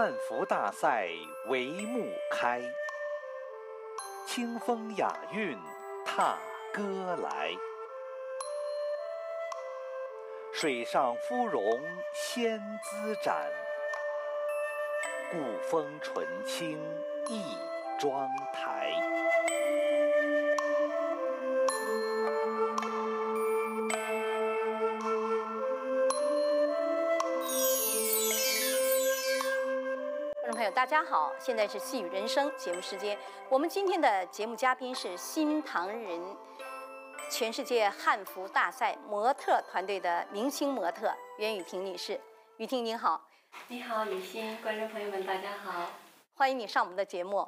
汉服大赛帷幕开，清风雅韵踏歌来。水上芙蓉仙姿展，古风纯清一妆台。大家好，现在是《细语人生》节目时间。我们今天的节目嘉宾是新唐人全世界汉服大赛模特团队的明星模特袁雨婷女士。雨婷您好，你好，雨欣，观众朋友们，大家好，欢迎你上我们的节目。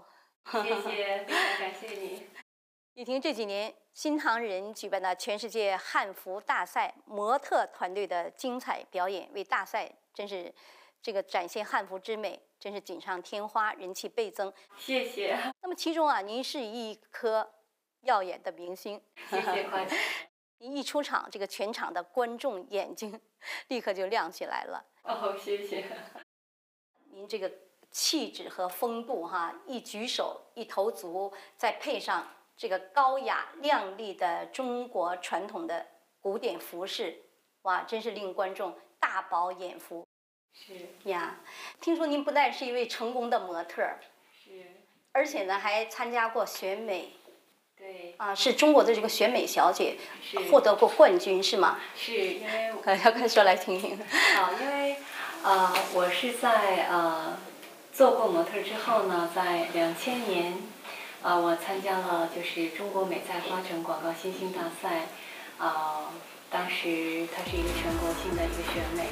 谢谢，非常感谢你。雨婷这几年新唐人举办的全世界汉服大赛模特团队的精彩表演，为大赛真是这个展现汉服之美，真是锦上添花，人气倍增。谢谢，那么其中啊，您是一颗耀眼的明星，谢谢夸奖。您一出场，这个全场的观众眼睛 立刻就亮起来了。哦，谢谢。您这个气质和风度哈，一举手一投足，再配上这个高雅亮丽的中国传统的古典服饰，哇，真是令观众大饱眼福是呀！听说您不但是一位成功的模特儿，是，而且呢还参加过选美对，啊，是中国的这个选美小姐，是获得过冠军是吗？是因为 快要快说来听听。啊，因为呃，我是在呃做过模特之后呢，在两千年，呃，我参加了就是中国美在花城广告新星大赛，啊、当时它是一个全国性的一个选美，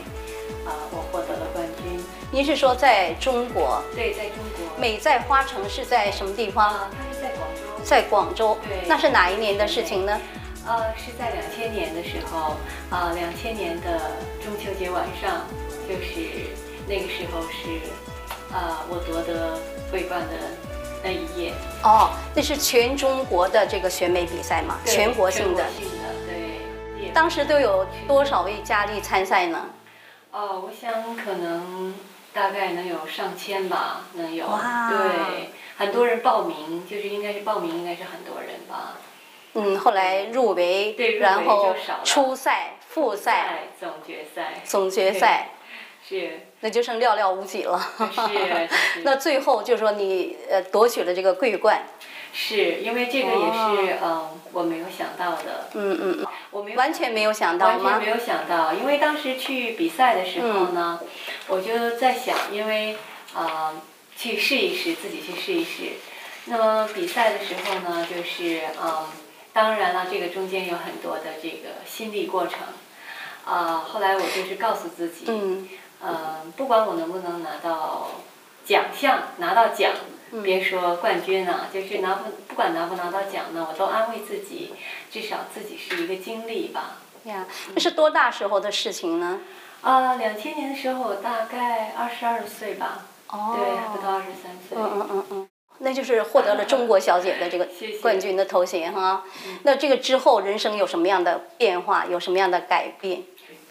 啊、我获得了冠军。您是说在中国对，在中国。美在花城是在什么地方？啊，它是在广州。在广州对。那是哪一年的事情呢？呃，是在两千年的时候，啊、2两千年的中秋节晚上，就是那个时候是，呃，我夺得桂冠的那一夜，哦，那是全中国的这个选美比赛嘛，全国性的。当时都有多少位佳丽参赛呢？哦，我想可能大概能有上千吧，能有。哇对，很多人报名，就是应该是报名，应该是很多人吧。嗯，后来入围，然后初赛、复赛、总决赛。总决赛，是那就剩寥寥无几了。是是 那最后就说你呃夺取了这个桂冠，是因为这个也是嗯我没有想到的，嗯嗯嗯，我没有完全没有想到吗完全没？有想到，因为当时去比赛的时候呢，我就在想，因为呃去试一试，自己去试一试。那么比赛的时候呢，就是嗯，当然了，这个中间有很多的这个心理过程。啊、后来我就是告诉自己，嗯呃，不管我能不能拿到奖项，拿到奖，嗯别说冠军啊，就是拿不不管拿不拿到奖呢，我都安慰自己，至少自己是一个经历吧。呀，那是多大时候的事情呢？啊，两千年的时候我大概二十二岁吧，哦对，还不到二十三岁。嗯嗯嗯嗯，那就是获得了中国小姐的这个 冠军的头衔哈。那这个之后人生有什么样的变化？有什么样的改变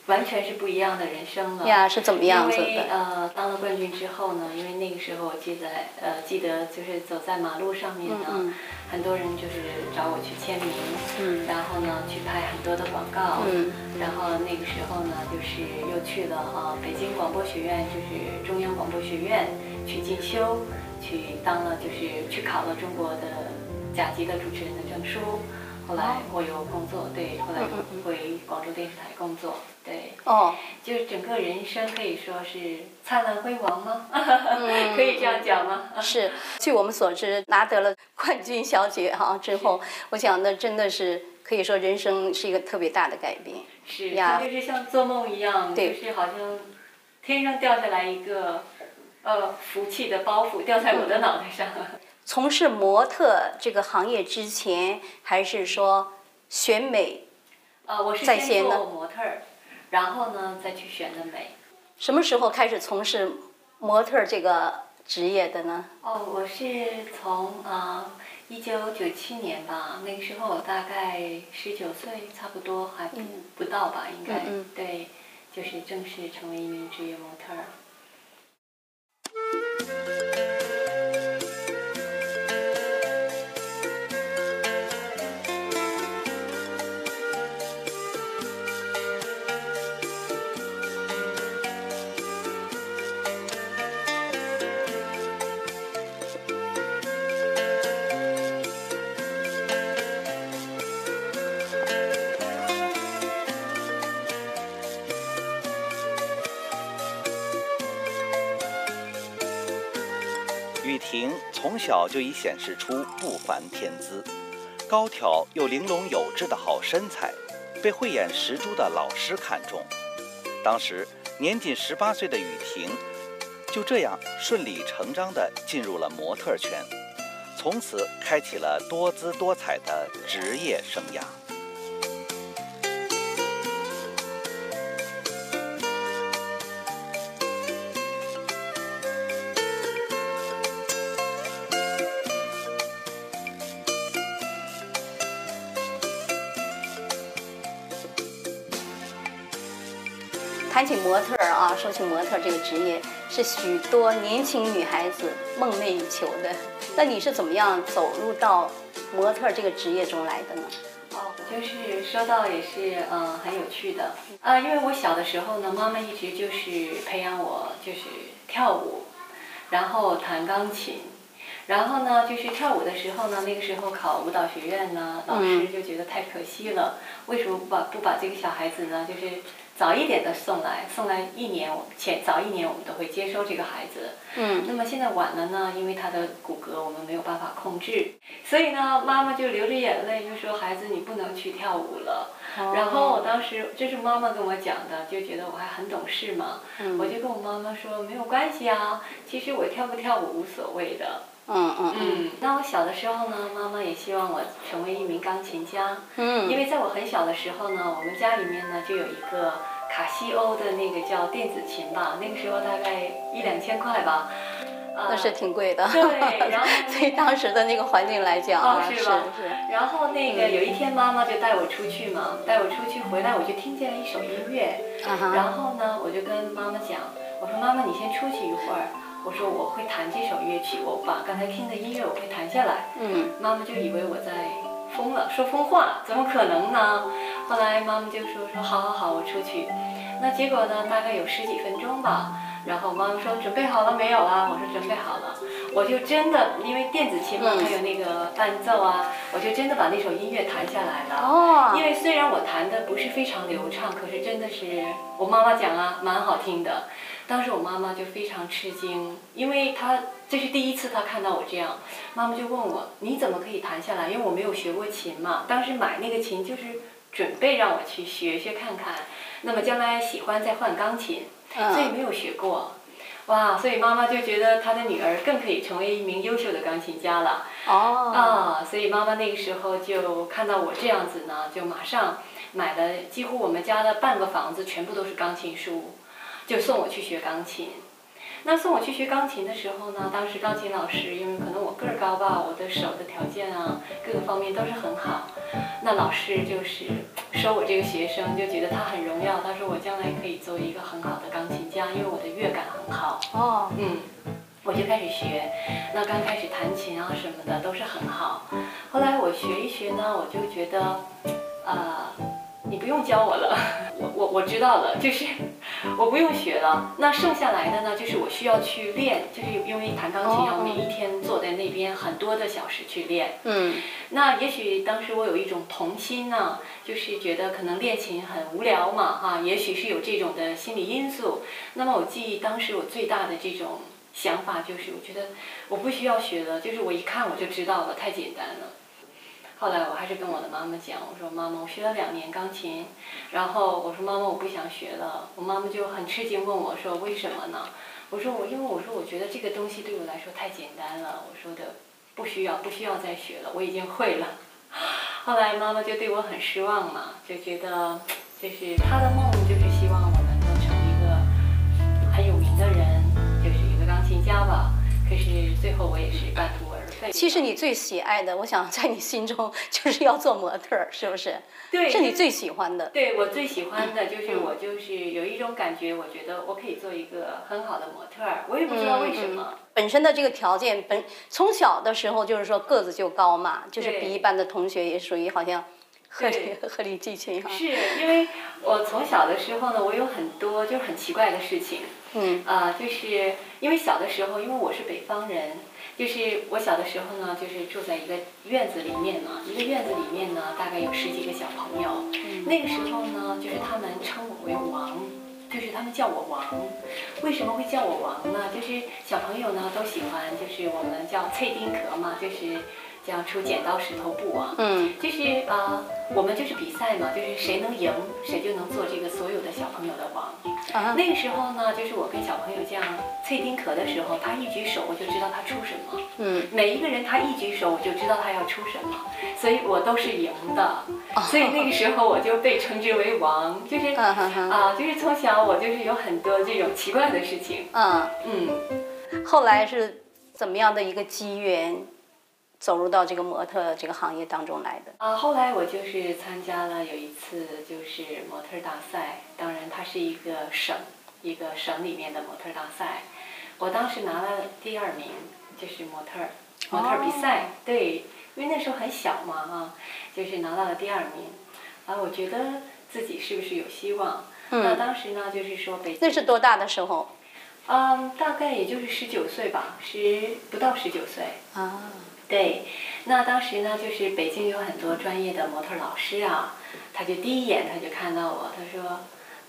完全是不一样的人生了。呀？是怎么样子因为的？呃，当了冠军之后呢，因为那个时候我记得呃记得就是走在马路上面呢，嗯很多人就是找我去签名，嗯然后呢去拍很多的广告，嗯然后那个时候呢就是又去了啊北京广播学院，就是中央广播学院去进修，去当了就是去考了中国的甲级的主持人的证书。后来我有工作，对，后来回广州电视台工作，对。哦，就是整个人生可以说是灿烂辉煌吗？嗯可以这样讲吗？是。据我们所知，拿得了冠军小姐哈之后，我想那真的是可以说人生是一个特别大的改变。是，呀就是像做梦一样，就是好像天上掉下来一个呃福气的包袱掉在我的脑袋上。从事模特这个行业之前，还是说选美？呃，我是先做模特儿，然后呢再去选的美。什么时候开始从事模特这个职业的呢？哦，我是从啊一九九七年吧，那个时候我大概十九岁，差不多还不、嗯不到吧，应该、嗯嗯对，就是正式成为一名职业模特儿。小就已显示出不凡天资，高挑又玲珑有致的好身材，被慧眼识珠的老师看中。当时年仅十八岁的雨婷，就这样顺理成章地进入了模特圈，从此开启了多姿多彩的职业生涯。谈起模特啊，说起模特这个职业，是许多年轻女孩子梦寐以求的。那你是怎么样走入到模特这个职业中来的呢？哦，就是说到也是嗯很有趣的啊，因为我小的时候呢，妈妈一直就是培养我就是跳舞，然后弹钢琴，然后呢就是跳舞的时候呢，那个时候考舞蹈学院呢，老师就觉得太可惜了，为什么不把不把这个小孩子呢，就是早一点的送来，送来一年前早一年我们都会接收这个孩子。嗯那么现在晚了呢，因为他的骨骼我们没有办法控制，所以呢，妈妈就流着眼泪就说：“孩子，你不能去跳舞了。”然后我当时这是妈妈跟我讲的，就觉得我还很懂事嘛，嗯我就跟我妈妈说没有关系啊，其实我跳不跳舞无所谓的。嗯嗯嗯。嗯，那我小的时候呢，妈妈也希望我成为一名钢琴家，嗯，因为在我很小的时候呢，我们家里面呢就有一个卡西欧的那个叫电子琴吧，那个时候大概一两千块吧。呃那是挺贵的。对然后对 当时的那个环境来讲啊，是哦是吧？是，然后那个有一天妈妈就带我出去嘛，带我出去回来我就听见了一首音乐，然后呢我就跟妈妈讲，我说妈妈你先出去一会儿，我说我会弹这首乐曲，我把刚才听的音乐我会弹下来。嗯妈妈就以为我在疯了，说疯话，怎么可能呢？后来妈妈就说说好好好，我出去。那结果呢，大概有十几分钟吧。然后妈妈说准备好了没有啊？我说准备好了。我就真的因为电子琴嘛，嗯它有那个伴奏啊，我就真的把那首音乐弹下来了。哦，因为虽然我弹的不是非常流畅，可是真的是我妈妈讲啊，蛮好听的。当时我妈妈就非常吃惊，因为她这是第一次她看到我这样，妈妈就问我你怎么可以弹下来？因为我没有学过琴嘛，当时买那个琴就是准备让我去学学看看，那么将来喜欢再换钢琴，所以嗯没有学过。哇，所以妈妈就觉得她的女儿更可以成为一名优秀的钢琴家了。哦，啊，所以妈妈那个时候就看到我这样子呢，就马上买了几乎我们家的半个房子全部都是钢琴书，就送我去学钢琴。那送我去学钢琴的时候呢，当时钢琴老师因为可能我个儿高吧，我的手的条件啊各个方面都是很好，那老师就是收我这个学生，就觉得他很荣耀，他说我将来可以做一个很好的钢琴家，因为我的乐感很好。哦，嗯，我就开始学，那刚开始弹琴啊什么的都是很好。后来我学一学呢，我就觉得，呃，你不用教我了，我我我知道了，就是 我不用学了。那剩下来的呢，就是我需要去练，就是因为弹钢琴要哦每一天坐在那边很多的小时去练。嗯那也许当时我有一种童心呢，就是觉得可能练琴很无聊嘛，哈，也许是有这种的心理因素。那么我记忆当时我最大的这种想法就是，我觉得我不需要学了，就是我一看我就知道了，太简单了。后来我还是跟我的妈妈讲，我说妈妈，我学了两年钢琴，然后我说妈妈我不想学了，我妈妈就很吃惊问我说为什么呢？我说我因为我说我觉得这个东西对我来说太简单了，我说的不需要不需要再学了，我已经会了。后来妈妈就对我很失望嘛，就觉得就是她的梦就是希望我能够成一个很有名的人，就是一个钢琴家吧。可是最后我也是半途。其实你最喜爱的，我想在你心中 就是要做模特儿，是不是？对是你最喜欢的。对我最喜欢的就是嗯我就是有一种感觉，我觉得我可以做一个很好的模特儿，我也不知道为什么。本身的这个条件，本从小的时候就是说个子就高嘛，就是比一般的同学也属于好像 鹤立对鹤立鸡群哈。是因为我从小的时候呢，我有很多就是很奇怪的事情。嗯啊、就是因为小的时候，因为我是北方人，就是我小的时候呢，就是住在一个院子里面嘛，一个院子里面呢，大概有十几个小朋友。嗯那个时候呢，就是他们称我为王，就是他们叫我王。为什么会叫我王呢？就是小朋友呢都喜欢，就是我们叫脆丁壳嘛，就是叫出剪刀石头布啊。嗯，就是呃，我们就是比赛嘛，就是谁能赢，谁就能做这个所有的小朋友的王。啊，那个时候呢，就是我跟小朋友这样脆丁壳的时候，他一举手我就知道他出什么。嗯，每一个人他一举手我就知道他要出什么，所以我都是赢的。所以那个时候我就被称之为王，就是啊，就是从小我就是有很多这种奇怪的事情。嗯，嗯，后来是怎么样的一个机缘，走入到这个模特这个行业当中来的？啊，后来我就是参加了有一次就是模特大赛，当然它是一个省一个省里面的模特大赛，我当时拿了第二名，就是模特模特比赛，对，因为那时候很小嘛哈，就是拿到了第二名，啊，我觉得自己是不是有希望？那嗯，当时呢，就是说北京那是多大的时候？嗯，大概也就是十九岁吧，十不到十九岁。啊，对，那当时呢，就是北京有很多专业的模特老师啊，他就第一眼他就看到我，他说，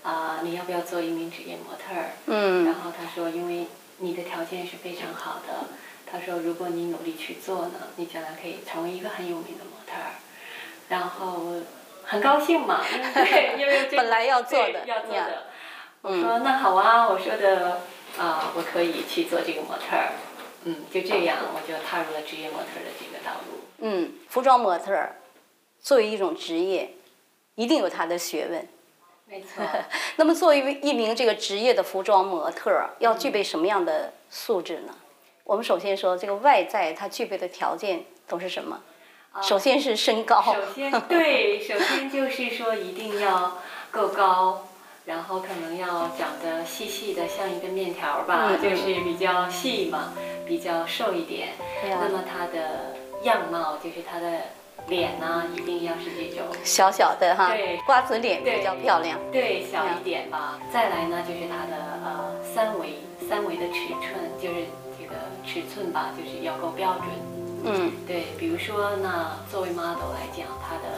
啊、你要不要做一名职业模特儿？嗯然后他说，因为你的条件是非常好的，他说如果你努力去做呢，你将来可以成为一个很有名的模特儿。然后我很高兴嘛，因为对，因为本来要做的要做呀的。我嗯说那好啊，我说的啊、我可以去做这个模特儿。嗯，就这样我就踏入了职业模特的这个道路。嗯，服装模特儿作为一种职业，一定有它的学问。没错。那么，作为一名这个职业的服装模特儿，要具备什么样的素质呢？我们首先说这个外在它具备的条件都是什么？首先是身高，首先，对，首先就是说一定要够高，然后可能要长得细细的，像一个面条儿吧，嗯就是比较细嘛，比较瘦一点。那么他的样貌，就是他的脸呢，一定要是这种小小的哈对，瓜子脸对比较漂亮。对小一点吧。再来呢，就是它的呃三围三围的尺寸，就是这个尺寸吧，就是要够标准。嗯对，比如说那作为 model 来讲，它的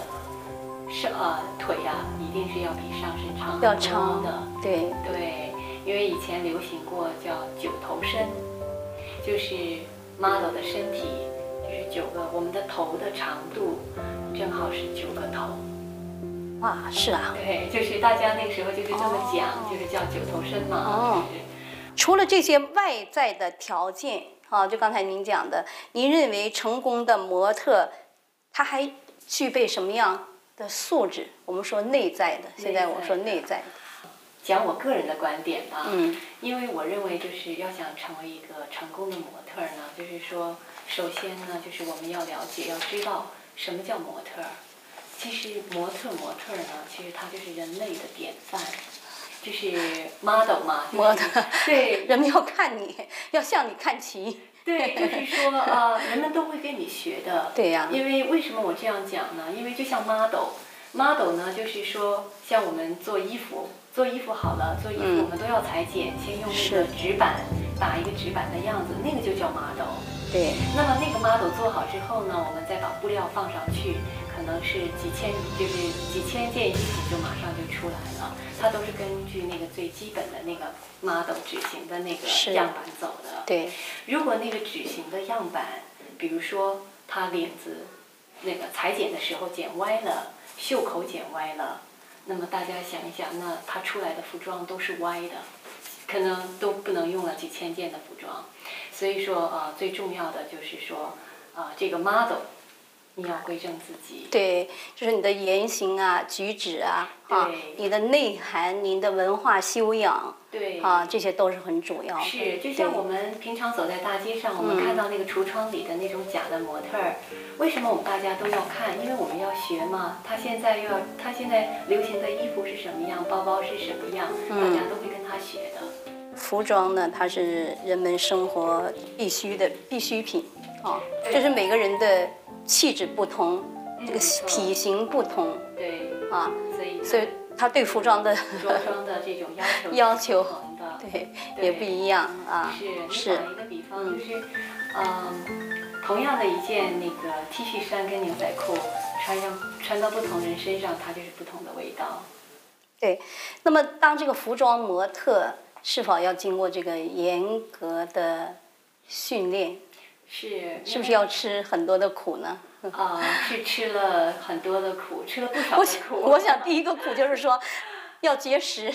上呃腿呀、一定是要比上身长要长的。对，对，因为以前流行过叫九头身，就是 model 的身体就是九个，我们的头的长度正好是九个头。哇，是啊。对，就是大家那个时候就是这么讲，哦就是叫九头身嘛。哦就是除了这些外在的条件，啊，就刚才您讲的，您认为成功的模特，他还具备什么样的素质？我们说内在的，现在我说内在的，讲我个人的观点吧。嗯因为我认为，就是要想成为一个成功的模特呢，就是说，首先呢，就是我们要了解，要知道什么叫模特。其实模特模特呢，其实它就是人类的典范，就是 model 嘛。就是模特对 人们要看你，要向你看齐。对，就是说呃，人们都会跟你学的。对呀因为为什么我这样讲呢？因为就像 model，model 呢，就是说像我们做衣服，做衣服好了，做衣服嗯我们都要裁剪，先用那个纸板打一个纸板的样子，那个就叫 model。对，那么那个 model 做好之后呢，我们再把布料放上去，可能是几千，就是几千件衣服就马上就出来了。它都是根据那个最基本的那个 model 纸型的那个样板走的。对，如果那个纸型的样板，比如说它领子那个裁剪的时候剪歪了，袖口剪歪了，那么大家想一想，那它出来的服装都是歪的，可能都不能用了几千件的服装。所以说，呃，最重要的就是说，呃，这个 model 你要规正自己。对，就是你的言行啊、举止啊，啊对，你的内涵、您的文化修养对。啊，这些都是很主要的。是，就像我们平常走在大街上，我们嗯看到那个橱窗里的那种假的模特儿，为什么我们大家都要看？因为我们要学嘛。他现在又要，他现在流行的衣服是什么样，包包是什么样，大嗯家都会跟他学的。服装呢，它是人们生活必须的必需品啊，对就是每个人的气质不同，这个体型不同对，啊，所以所以他对服装的着装的这种要求 要求不同的。对也不一样啊。是，是打一个比方，就是，嗯，同样的一件那个 T 恤衫跟牛仔裤，穿上穿到不同人身上，它就是不同的味道。对，那么当这个服装模特是否要经过这个严格的训练？是，是不是要吃很多的苦呢？啊，是吃了很多的苦，吃了不少，的苦。我想第一个苦就是说要节食。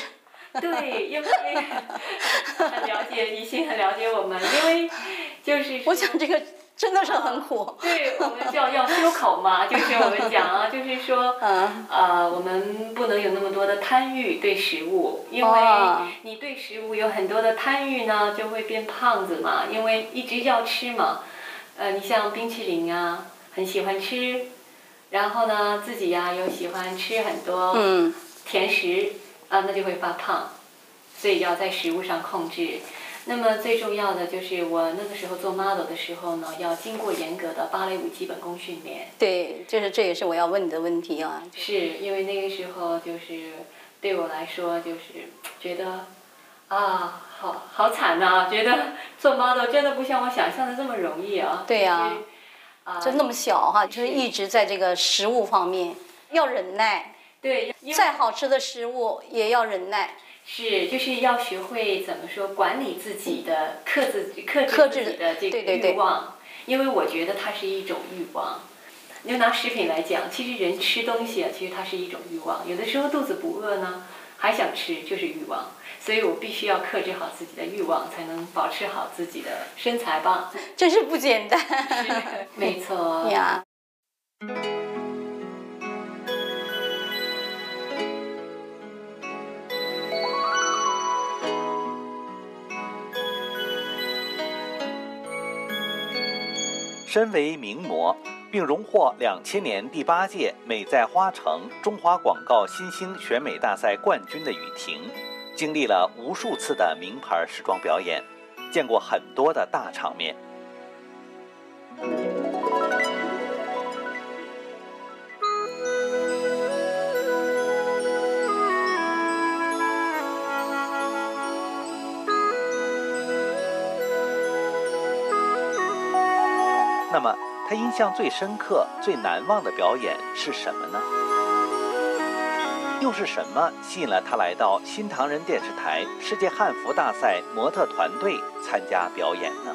对，因为很了解，女性很了解我们，因为就是我想这个真的是很苦。对我们叫要修口嘛，就是我们讲啊，就是说，嗯呃，我们不能有那么多的贪欲对食物，因为哦你对食物有很多的贪欲呢，就会变胖子嘛，因为一直要吃嘛。呃，你像冰淇淋啊，很喜欢吃，然后呢，自己呀、又喜欢吃很多嗯，甜食啊，那就会发胖，所以要在食物上控制。那么最重要的就是我那个时候做 model 的时候呢，要经过严格的芭蕾舞基本功训练。对，就是这也是我要问你的问题啊。是因为那个时候就是对我来说就是觉得啊，好好惨呐、觉得做 model 真的不像我想象的这么容易啊。对呀啊，就那么小哈，就是一直在这个食物方面要忍耐，对，再好吃的食物也要忍耐。是，就是要学会怎么说管理自己的克制克制自己的这个欲望，因为我觉得它是一种欲望。你就拿食品来讲，其实人吃东西啊，其实它是一种欲望。有的时候肚子不饿呢，还想吃，就是欲望。所以我必须要克制好自己的欲望，才能保持好自己的身材吧。真是不简单 没错。呀。身为名模，并荣获两千年第八届美在花城中华广告新星选美大赛冠军的雨婷，经历了无数次的名牌时装表演，见过很多的大场面。他印象最深刻、最难忘的表演是什么呢？又是什么吸引了他来到新唐人电视台世界汉服大赛模特团队参加表演呢？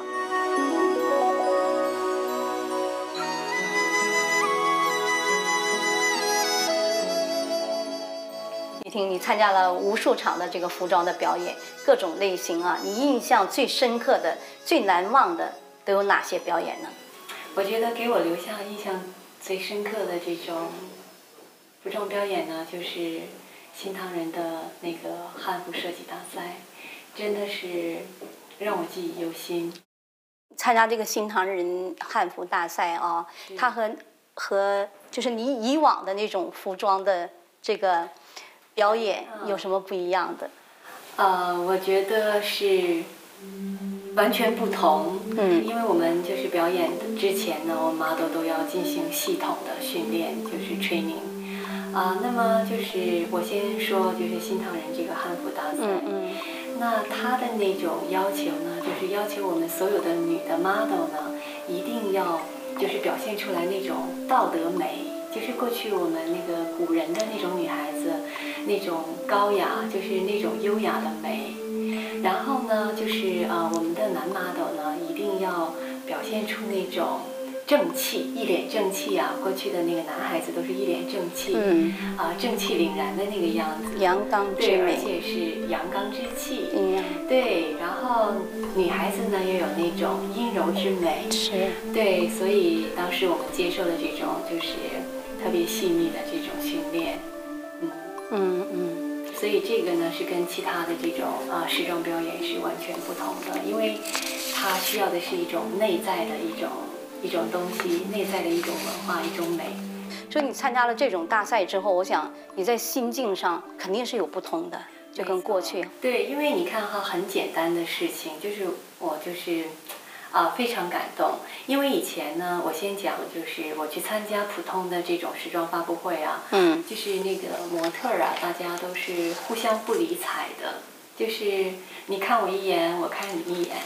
雨婷，你参加了无数场的这个服装的表演，各种类型啊，你印象最深刻的、最难忘的都有哪些表演呢？我觉得给我留下印象最深刻的这种服装表演呢，就是新唐人的那个汉服设计大赛，真的是让我记忆犹新。参加这个新唐人汉服大赛啊，它和和就是你以往的那种服装的这个表演有什么不一样的？呃，我觉得是完全不同。嗯因为我们就是表演之前呢，我们 model 都要进行系统的训练，就是 training。啊、那么就是我先说，就是新唐人这个汉服大赛。嗯嗯那他的那种要求呢，就是要求我们所有的女的 model 呢，一定要就是表现出来那种道德美，就是过去我们那个古人的那种女孩子，那种高雅，就是那种优雅的美。然后呢，就是呃，我们的男 model 呢，一现出那种正气，一脸正气啊。过去的那个男孩子都是一脸正气，嗯，啊、正气凛然的那个样子。阳刚之对，而，且是阳刚之气。嗯，对，然后女孩子呢又有那种阴柔之美。是，对，所以当时我们接受了这种就是特别细腻的这种训练。嗯，嗯嗯所以这个呢是跟其他的这种啊、时装表演是完全不同的，因为它需要的是一种内在的一种一种东西，内在的一种文化，一种美。所以你参加了这种大赛之后，我想你在心境上肯定是有不同的，就跟过去。对，因为你看哈，很简单的事情，就是我就是啊、非常感动，因为以前呢，我先讲就是我去参加普通的这种时装发布会啊，嗯就是那个模特儿啊，大家都是互相不理睬的，就是你看我一眼，我看你一眼，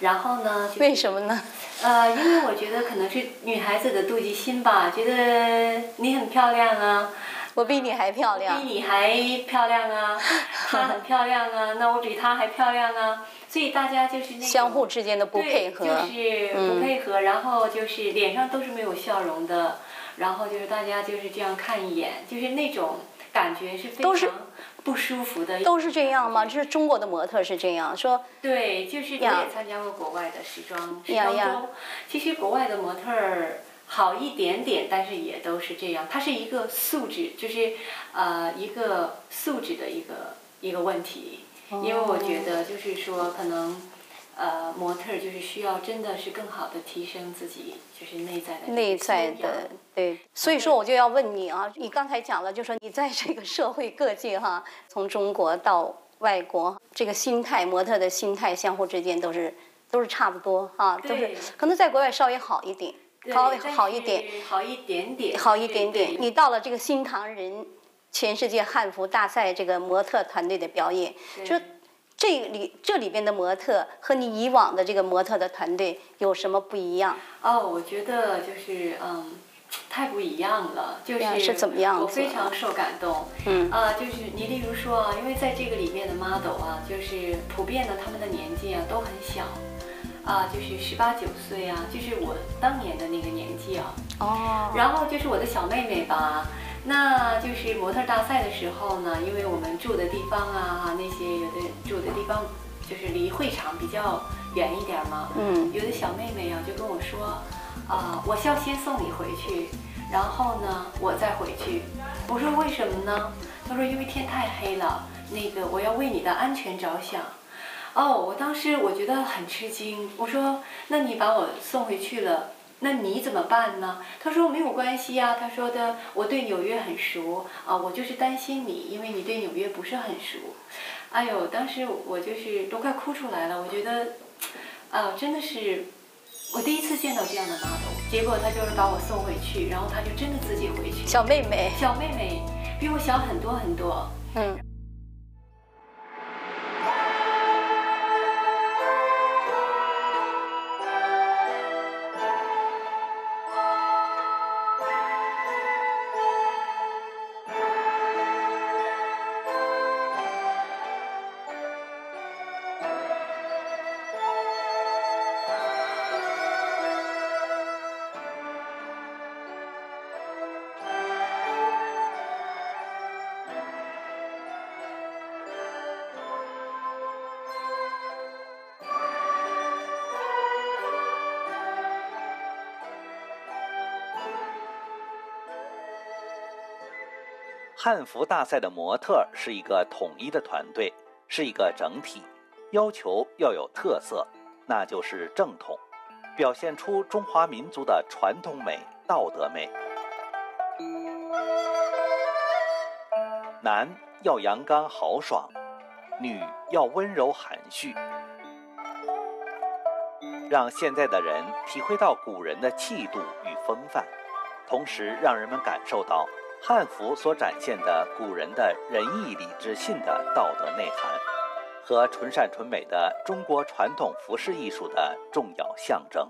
然后呢，就是为什么呢？呃，因为我觉得可能是女孩子的妒忌心吧，觉得你很漂亮啊，我比你还漂亮，比你还漂亮啊，她很漂亮啊，那我比她还漂亮啊，所以大家就是相互之间的不配合，就是不配合，然后就是脸上都是没有笑容的，然后就是大家就是这样看一眼，就是那种感觉是非常不舒服的。都是这样吗？就是中国的模特是这样说。对，就是我也参加过国外的时装时装周，其实国外的模特儿。好一点点，但是也都是这样。它是一个素质，就是呃一个素质的一个一个问题。因为我觉得就是说，可能呃模特就是需要真的是更好的提升自己，就是内在的内在的对。所以说我就要问你啊，你刚才讲了，就说你在这个社会各界哈，从中国到外国，这个心态模特的心态相互之间都是都是差不多啊，都是可能在国外稍微好一点。稍微好一点，好一点点，好一点点。你到了这个新唐人全世界汉服大赛这个模特团队的表演，就这里这里边的模特和你以往的这个模特的团队有什么不一样？哦，我觉得就是嗯，太不一样了，就是是怎么样我非常受感动。嗯啊，就是你例如说啊，因为在这个里面的 model 啊，就是普遍的他们的年纪啊都很小。啊，就是十八九岁啊，就是我当年的那个年纪啊。哦。然后就是我的小妹妹吧，那就是模特大赛的时候呢，因为我们住的地方啊，那些有的住的地方就是离会场比较远一点嘛。嗯。有的小妹妹啊就跟我说，啊，我要先送你回去，然后呢我再回去。我说为什么呢？他说因为天太黑了，那个我要为你的安全着想。哦，我当时我觉得很吃惊，我说：“那你把我送回去了，那你怎么办呢？”他说：“没有关系呀。”他说的：“我对纽约很熟啊，我就是担心你，因为你对纽约不是很熟。”哎呦，当时我就是都快哭出来了，我觉得，啊，真的是我第一次见到这样的妈豆。结果他就是把我送回去，然后他就真的自己回去。小妹妹，小妹妹比我小很多很多。嗯。汉服大赛的模特是一个统一的团队，是一个整体，要求要有特色，那就是正统，表现出中华民族的传统美、道德美。男要阳刚豪爽，女要温柔含蓄，让现在的人体会到古人的气度与风范，同时让人们感受到。汉服所展现的古人的仁义礼智信的道德内涵，和纯善纯美的中国传统服饰艺术的重要象征。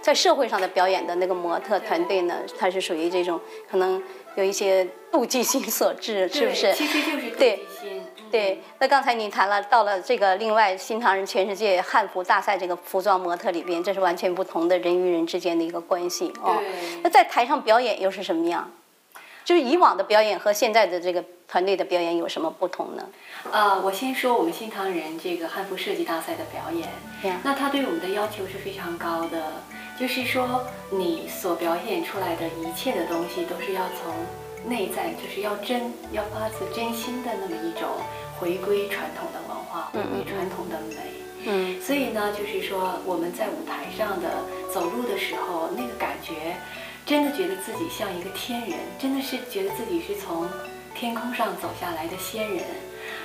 在社会上的表演的那个模特团队呢，它是属于这种可能有一些妒忌心所致，是不是？其实就是妒忌心。对，那刚才你谈了，到了这个另外新唐人全世界汉服大赛这个服装模特里边，这是完全不同的人与人之间的一个关系哦。那在台上表演又是什么样？就是以往的表演和现在的这个团队的表演有什么不同呢？呃，我先说我们新唐人这个汉服设计大赛的表演，那他对我们的要求是非常高的，就是说你所表演出来的一切的东西都是要从。内在就是要真，要发自真心的那么一种回归传统的文化，回归传统的美。嗯，所以呢，就是说我们在舞台上的走路的时候，那个感觉，真的觉得自己像一个天人，真的是觉得自己是从天空上走下来的仙人。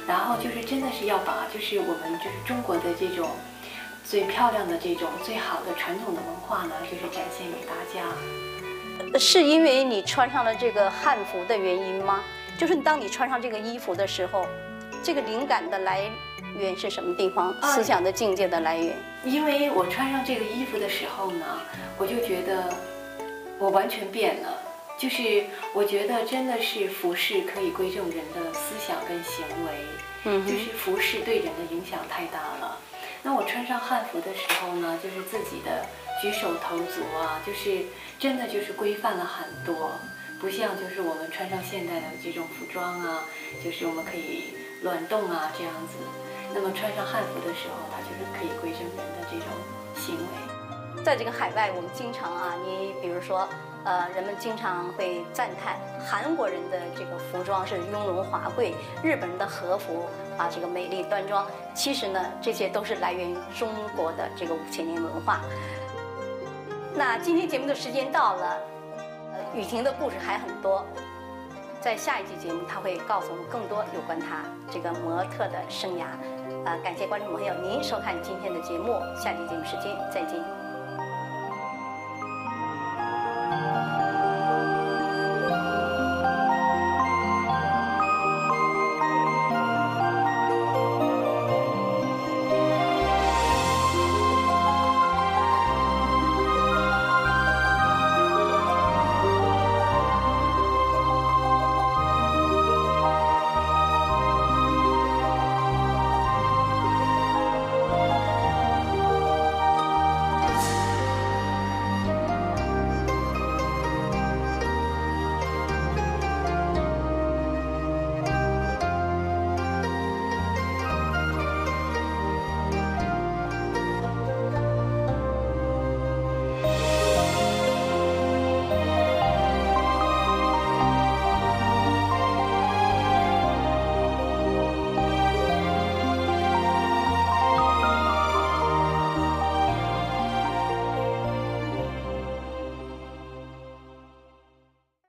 然后就是真的是要把，就是我们就是中国的这种最漂亮的这种最好的传统的文化呢，就是展现给大家。是因为你穿上了这个汉服的原因吗？就是当你穿上这个衣服的时候，这个灵感的来源是什么地方？思想的境界的来源？因为我穿上这个衣服的时候呢，我就觉得我完全变了。就是我觉得真的是服饰可以归正人的思想跟行为，嗯就是服饰对人的影响太大了。那我穿上汉服的时候呢，就是自己的举手投足啊，就是真的就是规范了很多，不像就是我们穿上现代的这种服装啊，就是我们可以乱动啊这样子。那么穿上汉服的时候，它就是可以规整人的这种行为。在这个海外，我们经常啊，你比如说，呃，人们经常会赞叹韩国人的这个服装是雍容华贵，日本人的和服啊这个美丽端庄。其实呢，这些都是来源于中国的这个五千年文化。那今天节目的时间到了，雨婷的故事还很多，在下一期节目她会告诉我们更多有关她这个模特的生涯。呃，感谢观众朋友您收看今天的节目，下期节目时间再见。